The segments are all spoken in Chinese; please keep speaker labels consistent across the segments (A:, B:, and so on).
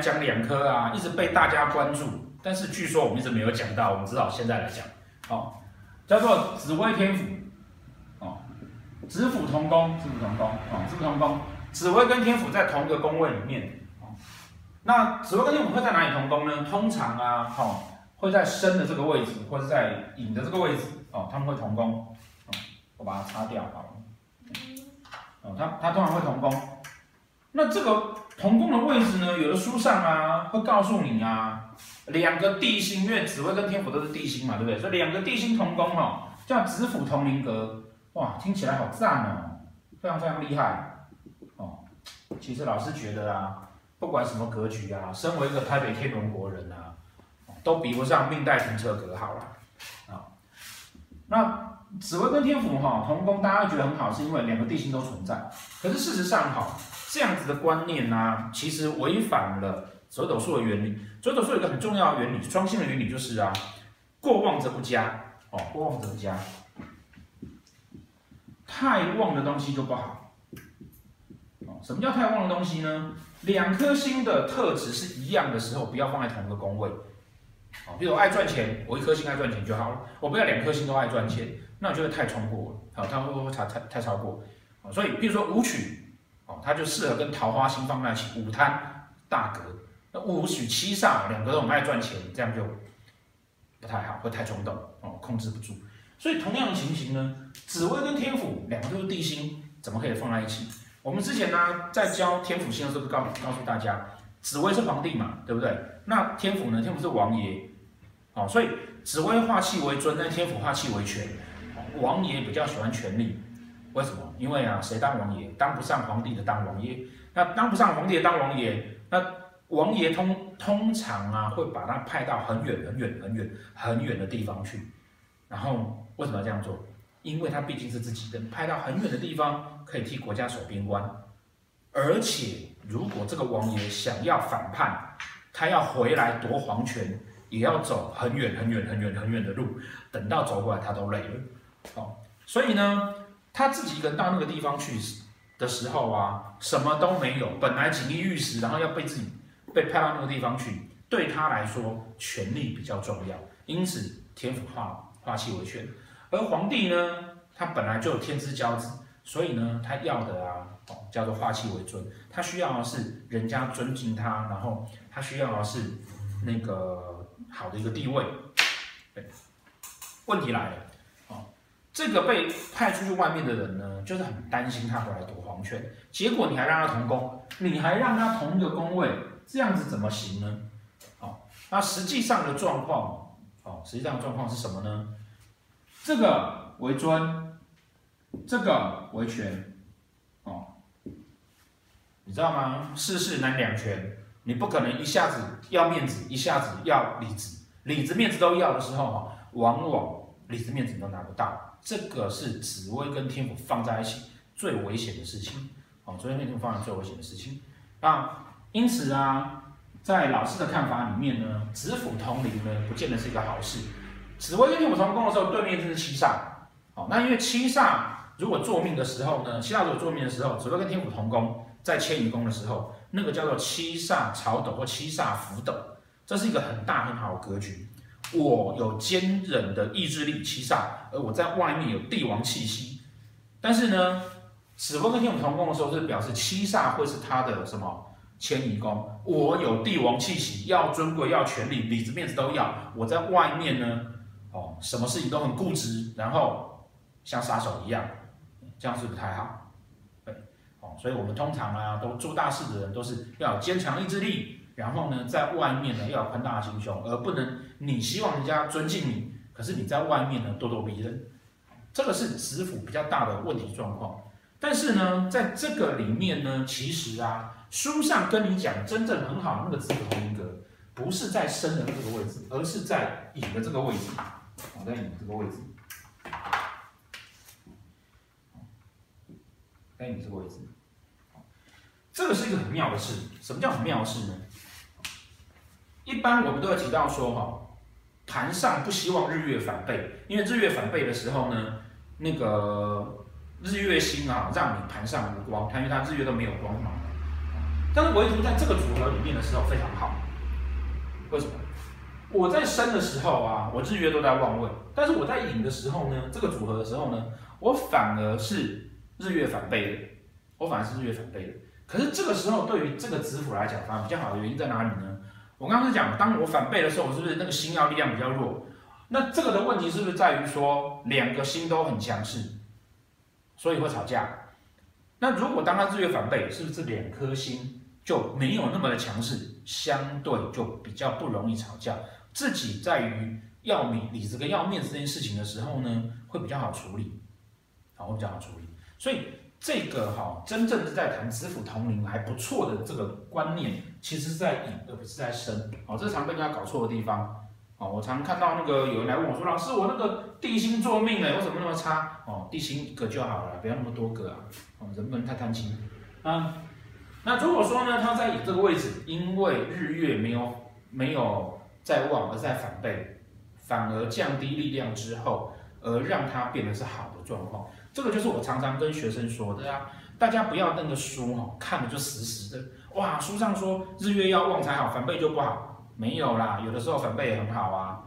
A: 讲两颗啊，一直被大家关注，但是据说我们一直没有讲到，我们只好现在来讲。哦，叫做紫微天府，哦，紫府同宫，紫府同宫，哦，紫府同宫，紫微跟天府在同一个宫位里面。哦，那紫微跟天府会在哪里同宫呢？通常啊，哦，会在申的这个位置，或者在寅的这个位置，哦，他们会同宫。哦，我把它擦掉好了。哦，它它通常会同宫。那这个同宫的位置呢，有的书上啊会告诉你啊，两个地星，因为紫微跟天府都是地星嘛，对不对？所以两个地星同宫哦，叫紫府同邻格，哇，听起来好赞哦，非常非常厉害哦。其实老师觉得啊，不管什么格局啊，身为一个台北天龙国人啊，都比不上命带停车格好了啊。那紫微跟天府哈同宫，大家觉得很好，是因为两个地星都存在。可是事实上哈。这样子的观念呢、其实违反了折斗数的原理。折斗数有一个很重要的原理，双星的原理就是啊，过旺则不佳哦，过旺则不佳，太旺的东西就不好。哦，什么叫太旺的东西呢？两颗星的特质是一样的时候，不要放在同一个宫位。哦，比如我爱赚钱，我一颗星爱赚钱就好了。我不要两颗星都爱赚钱，那我觉得太冲过了，好，它会不会太太太超过？所以，比如说武曲。它就适合跟桃花星放在一起，五贪大格，那武曲七煞两个都很爱赚钱，这样就不太好，会太冲动哦，控制不住。所以同样的情形呢，紫薇跟天府两个都是地星，怎么可以放在一起？我们之前呢在教天府星的时候，告告诉大家，紫薇是皇帝嘛，对不对？那天府呢？天府是王爷，哦，所以紫薇化气为尊，但天府化气为权，王爷比较喜欢权力。为什么？因为啊，谁当王爷？当不上皇帝的当王爷。那当不上皇帝的当王爷，那王爷通通常啊，会把他派到很远很远很远很远的地方去。然后为什么要这样做？因为他毕竟是自己人，派到很远的地方可以替国家守边关。而且如果这个王爷想要反叛，他要回来夺皇权，也要走很远很远很远很远的路。等到走过来，他都累了。哦，所以呢。他自己一个人到那个地方去的时候啊，什么都没有，本来锦衣玉食，然后要被自己被派到那个地方去，对他来说权力比较重要，因此天府化化气为权，而皇帝呢，他本来就有天之骄子，所以呢，他要的啊，叫做化气为尊，他需要的是人家尊敬他，然后他需要的是那个好的一个地位。问题来了。这个被派出去外面的人呢，就是很担心他回来夺皇权，结果你还让他同宫，你还让他同一个宫位，这样子怎么行呢？好，那实际上的状况，哦，实际上的状况是什么呢？这个为尊，这个为权，哦，你知道吗？世事难两全，你不可能一下子要面子，一下子要里子，里子面子都要的时候，哈，往往里子面子你都拿不到。这个是紫薇跟天府放在一起最危险的事情，哦，紫微跟天放在最危险的事情。那因此啊，在老师的看法里面呢，紫府同邻呢，不见得是一个好事。紫薇跟天府同宫的时候，对面就是七煞，哦，那因为七煞如果坐命的时候呢，七煞如果坐命的时候，紫薇跟天府同宫，在迁移宫的时候，那个叫做七煞朝斗或七煞福斗，这是一个很大很好的格局。我有坚韧的意志力，七煞，而我在外面有帝王气息。但是呢，紫微跟天同宫的时候，是表示七煞会是他的什么迁移宫。我有帝王气息，要尊贵，要权力，里子面子都要。我在外面呢，哦，什么事情都很固执，然后像杀手一样，这样是不太好。对，哦，所以我们通常啊，都做大事的人都是要有坚强意志力。然后呢，在外面呢要有宽大心胸，而不能你希望人家尊敬你，可是你在外面呢咄咄逼人，这个是紫府比较大的问题状况。但是呢，在这个里面呢，其实啊，书上跟你讲真正很好的那个紫府同邻格，不是在申的这个位置，而是在寅的这个位置。我在寅这个位置，在寅这个位置，这个是一个很妙的事。什么叫很妙的事呢？一般我们都会提到说，哈，盘上不希望日月反背，因为日月反背的时候呢，那个日月星啊，让你盘上无光，它因为它日月都没有光芒，但是唯独在这个组合里面的时候非常好。为什么？我在生的时候啊，我日月都在旺位，但是我在引的时候呢，这个组合的时候呢，我反而是日月反背的，我反而是日月反背的。可是这个时候对于这个子府来讲，反而比较好的原因在哪里呢？我刚刚讲，当我反背的时候，我是不是那个星曜力量比较弱？那这个的问题是不是在于说两个星都很强势，所以会吵架？那如果当他日月反背，是不是两颗星就没有那么的强势，相对就比较不容易吵架？自己在于要米里子跟要面子这件事情的时候呢，会比较好处理，好，会比较好处理。所以这个哈，真正是在谈子府同龄还不错的这个观念，其实是在引而不是在申。哦，这常被人家搞错的地方。哦，我常看到那个有人来问我说，老师，我那个地星坐命哎，为什么那么差？哦，地星一个就好了，不要那么多个啊。哦，人不能太贪心。啊，那如果说呢，他在寅这个位置，因为日月没有没有。在旺而在反背，反而降低力量之后，而让它变得是好的状况。这个就是我常常跟学生说的呀。大家不要那个书哈，看的就死死的。哇，书上说日月要旺才好，反背就不好。没有啦，有的时候反背也很好啊。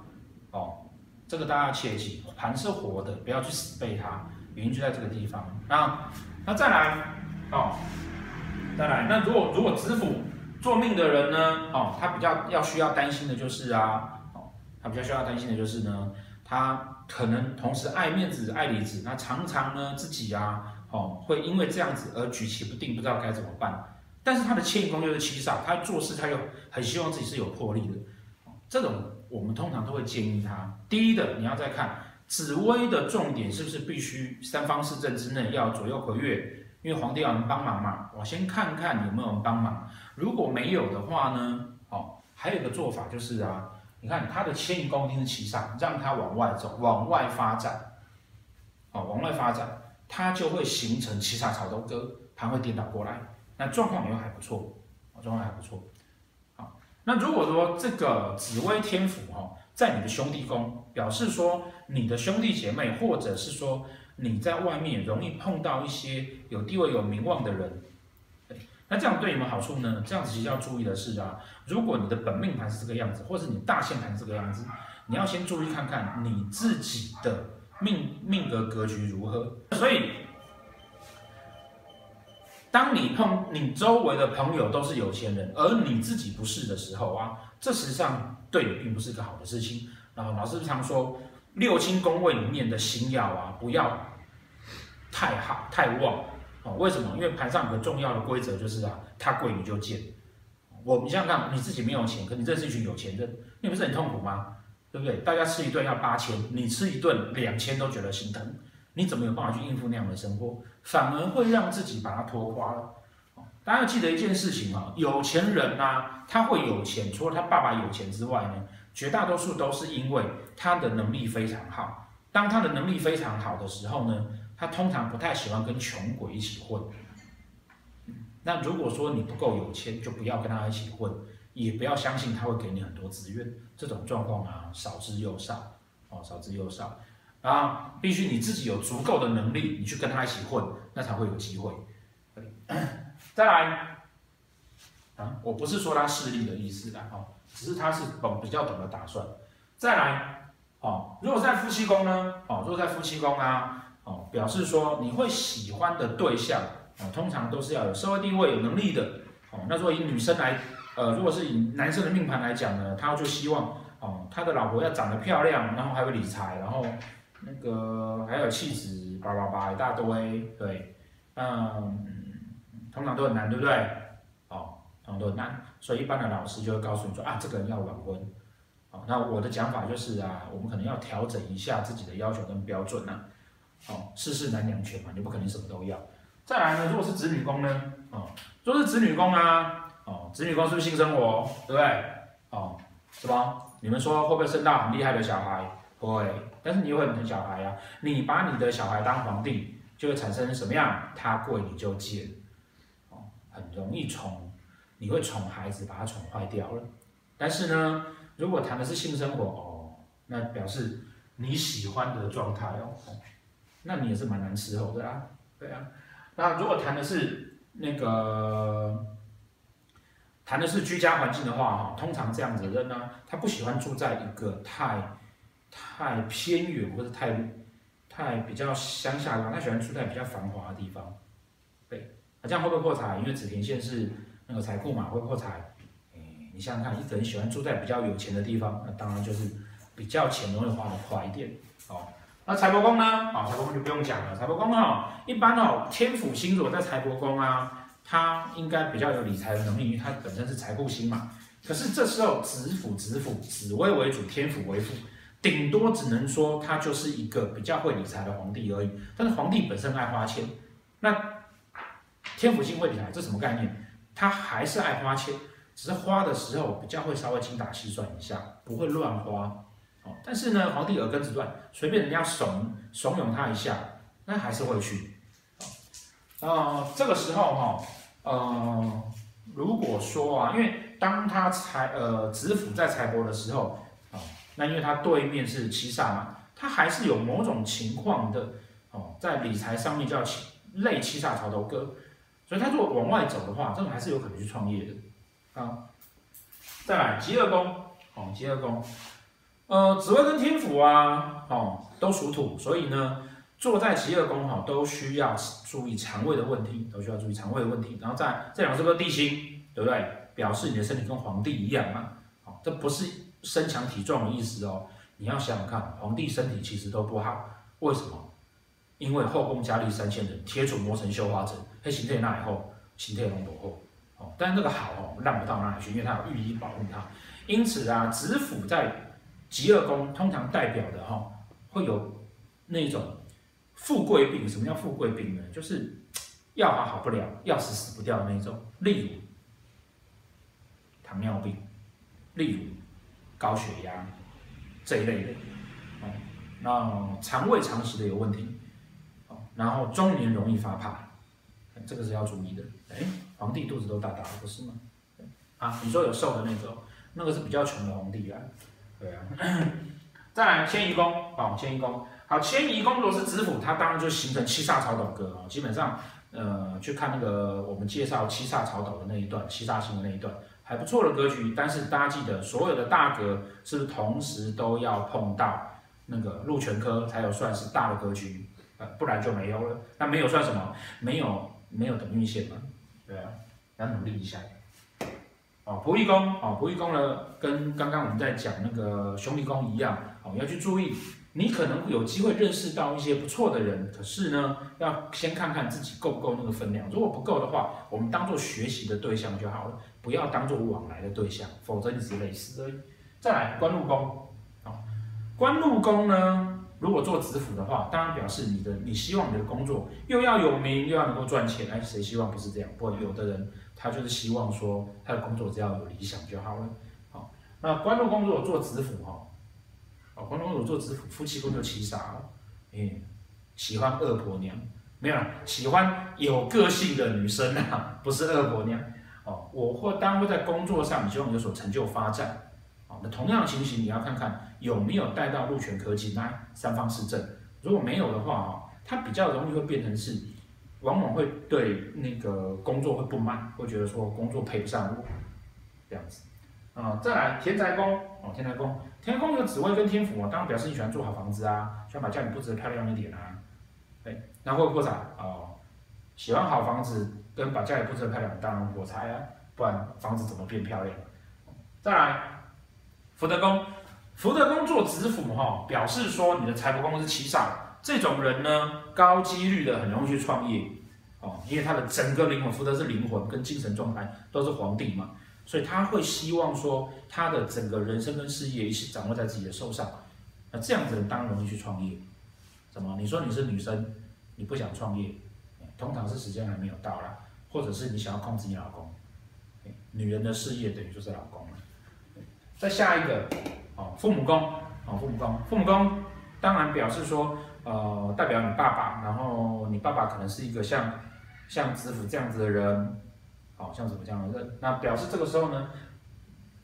A: 哦，这个大家切记，盘是活的，不要去死背它。原因就在这个地方。那那再来哦，再来。那如果如果子府。做命的人呢，哦，他比较要需要担心的就是啊，哦，他比较需要担心的就是呢，他可能同时爱面子、爱里子，那常常呢自己啊，哦，会因为这样子而举棋不定，不知道该怎么办。但是他的迁移宫就是七煞，他做事他又很希望自己是有魄力的，这种我们通常都会建议他，第一的你要再看紫微的重点是不是必须三方四正之内要左右合月。因为皇帝要能帮忙嘛，我先看看有没有人帮忙。如果没有的话呢，哦，还有一个做法就是啊，你看他的迁移宫一定是七煞，让他往外走，往外发展，哦，往外发展，它就会形成七煞草东哥，盘会颠倒过来，那状况也还不错，状况还不错。好，那如果说这个紫微天府哈，在你的兄弟宫，表示说你的兄弟姐妹，或者是说。你在外面容易碰到一些有地位、有名望的人，那这样对你们好处呢？这样子其实要注意的是啊，如果你的本命盘是这个样子，或是你大限盘是这个样子，你要先注意看看你自己的命命格格局如何。所以，当你碰你周围的朋友都是有钱人，而你自己不是的时候啊，这实际上对你并不是一个好的事情。然后老师常说。六亲宫位里面的星曜啊，不要太好太旺哦。为什么？因为盘上有个重要的规则就是啊，他贵你就贱。我你想想看，你自己没有钱，可你认识一群有钱人，你不是很痛苦吗？对不对？大家吃一顿要八千，你吃一顿两千都觉得心疼，你怎么有办法去应付那样的生活？反而会让自己把它拖垮了。大家要记得一件事情啊，有钱人呐，他会有钱，除了他爸爸有钱之外呢。绝大多数都是因为他的能力非常好。当他的能力非常好的时候呢，他通常不太喜欢跟穷鬼一起混。那如果说你不够有钱，就不要跟他一起混，也不要相信他会给你很多资源。这种状况啊，少之又少哦，少之又少啊。必须你自己有足够的能力，你去跟他一起混，那才会有机会。再来啊，我不是说他势利的意思的哦。只是他是懂比较懂得打算，再来哦，如果在夫妻宫呢，哦，如果在夫妻宫啊，哦，表示说你会喜欢的对象，哦，通常都是要有社会地位、有能力的，哦，那如果以女生来，呃，如果是以男生的命盘来讲呢，他就希望，哦，他的老婆要长得漂亮，然后还会理财，然后那个还有气质，叭叭叭一大堆，对，嗯，通常都很难，对不对？哦很多难，所以一般的老师就会告诉你说啊，这个人要晚婚。哦，那我的讲法就是啊，我们可能要调整一下自己的要求跟标准呐、啊。哦，世事难两全嘛，你不可能什么都要。再来呢，如果是子女宫呢？哦，如果是子女宫啊，哦，子女宫是不是性生活？对不对？哦，是吧？你们说会不会生到很厉害的小孩？会，但是你又会很疼小孩呀、啊。你把你的小孩当皇帝，就会产生什么样？他贵你就贱，哦，很容易宠。你会宠孩子，把他宠坏掉了。但是呢，如果谈的是性生活哦，那表示你喜欢的状态哦，那你也是蛮难伺候的啊。对啊，那如果谈的是那个谈的是居家环境的话，哈，通常这样子的人呢，他不喜欢住在一个太太偏远或者太太比较乡下的地方，他喜欢住在比较繁华的地方。对，那这样会不会破财？因为紫田线是那个财库嘛，会破财。你想想看，一个人喜欢住在比较有钱的地方，那当然就是比较钱容易花的快一点。哦，那财帛宫呢？啊，财帛宫就不用讲了。财帛宫哈，一般哦，天府星座在财帛宫啊。他应该比较有理财的能力，因为他本身是财库星嘛。可是这时候子府、子府、紫微为主，天府为辅，顶多只能说他就是一个比较会理财的皇帝而已。但是皇帝本身爱花钱，那天府星会理财，这什么概念？他还是爱花钱，只是花的时候比较会稍微精打细算一下，不会乱花。但是呢，皇帝耳根子软，随便人家怂怂恿他一下，那还是会去。呃，这个时候哈，呃，如果说啊，因为当他财呃子府在财帛的时候啊，那因为他对面是七煞嘛，他还是有某种情况的哦，在理财上面叫七类七煞草头哥，所以他如果往外走的话，这种还是有可能去创业的啊。再来吉二宫哦，吉二宫，呃，紫微跟天府啊，哦，都属土，所以呢。坐在疾厄宫哈，都需要注意肠胃的问题，都需要注意肠胃的问题。然后在这两个是不是地星，对不对？表示你的身体跟皇帝一样嘛。好，这不是身强体壮的意思哦。你要想想看，皇帝身体其实都不好，为什么？因为后宫佳丽三千人，铁杵磨成绣花针，黑形态那以后，形态龙多厚。哦，但这个好哦，烂不到哪里去，因为它有御医保护它。因此啊，子府在疾厄宫通常代表的哈，会有那种。富贵病，什么叫富贵病呢？就是要好好不了，要死死不掉的那种。例如糖尿病，例如高血压这一类的。哦，那肠胃常识的有问题。哦，然后中年容易发胖，这个是要注意的。哎，皇帝肚子都大大的，不是吗？啊，你说有瘦的那种，那个是比较穷的皇帝啊。对啊。再来迁移宫，哦，迁移宫。好，迁移宫如果是子府，它当然就形成七煞草斗格哦。基本上，呃，去看那个我们介绍七煞草斗的那一段，七煞星的那一段，还不错的格局。但是大家记得，所有的大格是不是同时都要碰到那个禄权科才有算是大的格局？呃，不然就没有了。那没有算什么？没有，没有等运线嘛？对啊，要努力一下。哦，仆役宫，哦，仆役宫呢，跟刚刚我们在讲那个兄弟宫一样，哦，要去注意。你可能有机会认识到一些不错的人，可是呢，要先看看自己够不够那个分量。如果不够的话，我们当做学习的对象就好了，不要当做往来的对象，否则你只累死而已。再来，官禄宫，啊，官禄宫呢，如果做子府的话，当然表示你的你希望你的工作又要有名，又要能够赚钱。哎，谁希望不是这样？不过有的人他就是希望说他的工作只要有理想就好了。好，那官禄宫如果做子府哈。哦，官禄宫做子府，夫妻宫就七杀了。嗯，喜欢恶婆娘，没有，喜欢有个性的女生啊，不是恶婆娘。哦，我或当会在工作上，希望有所成就发展。哦，那同样情形，你要看看有没有带到禄权科技来，三方四正。如果没有的话，哈，他比较容易会变成是，往往会对那个工作会不满，会觉得说工作配不上我，这样子。啊、再来田宅宫哦，田宅宫，田宅宫有紫微跟天府啊，当然表示你喜欢住好房子啊，喜欢把家里布置得漂亮一点啊，对，那会破财哦，喜欢好房子跟把家里布置得漂亮，当然破财啊，不然房子怎么变漂亮？再来福德宫，福德宫做子府哈、哦，表示说你的财帛宫是七煞，这种人呢，高几率的很容易去创业哦，因为他的整个灵魂，福德是灵魂跟精神状态都是皇帝嘛。所以他会希望说，他的整个人生跟事业一起掌握在自己的手上。那这样子人当然容易去创业。怎么？你说你是女生，你不想创业，通常是时间还没有到啦，或者是你想要控制你老公。女人的事业等于就是老公了。再下一个，哦，父母宫，哦，父母宫，父母宫当然表示说，呃，代表你爸爸，然后你爸爸可能是一个像像子府这样子的人。好像怎么这样的？那表示这个时候呢，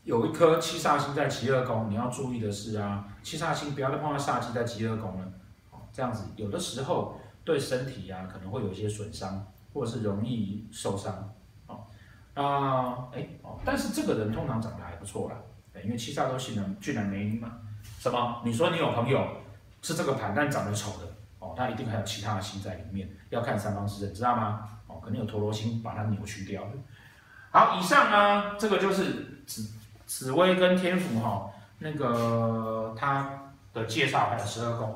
A: 有一颗七煞星在疾厄宫，你要注意的是啊，七煞星不要再碰到煞气在疾厄宫了。这样子有的时候对身体啊可能会有一些损伤，或者是容易受伤。啊，哎哦，但是这个人通常长得还不错啦，因为七煞都是俊男美女嘛。什么？你说你有朋友是这个盘，但长得丑的哦，它一定还有其他的心在里面，要看三方四正，知道吗？哦，可能有陀螺星把它扭曲掉了。好，以上呢，这个就是紫紫薇跟天府哈、那个它的介绍还有十二宫。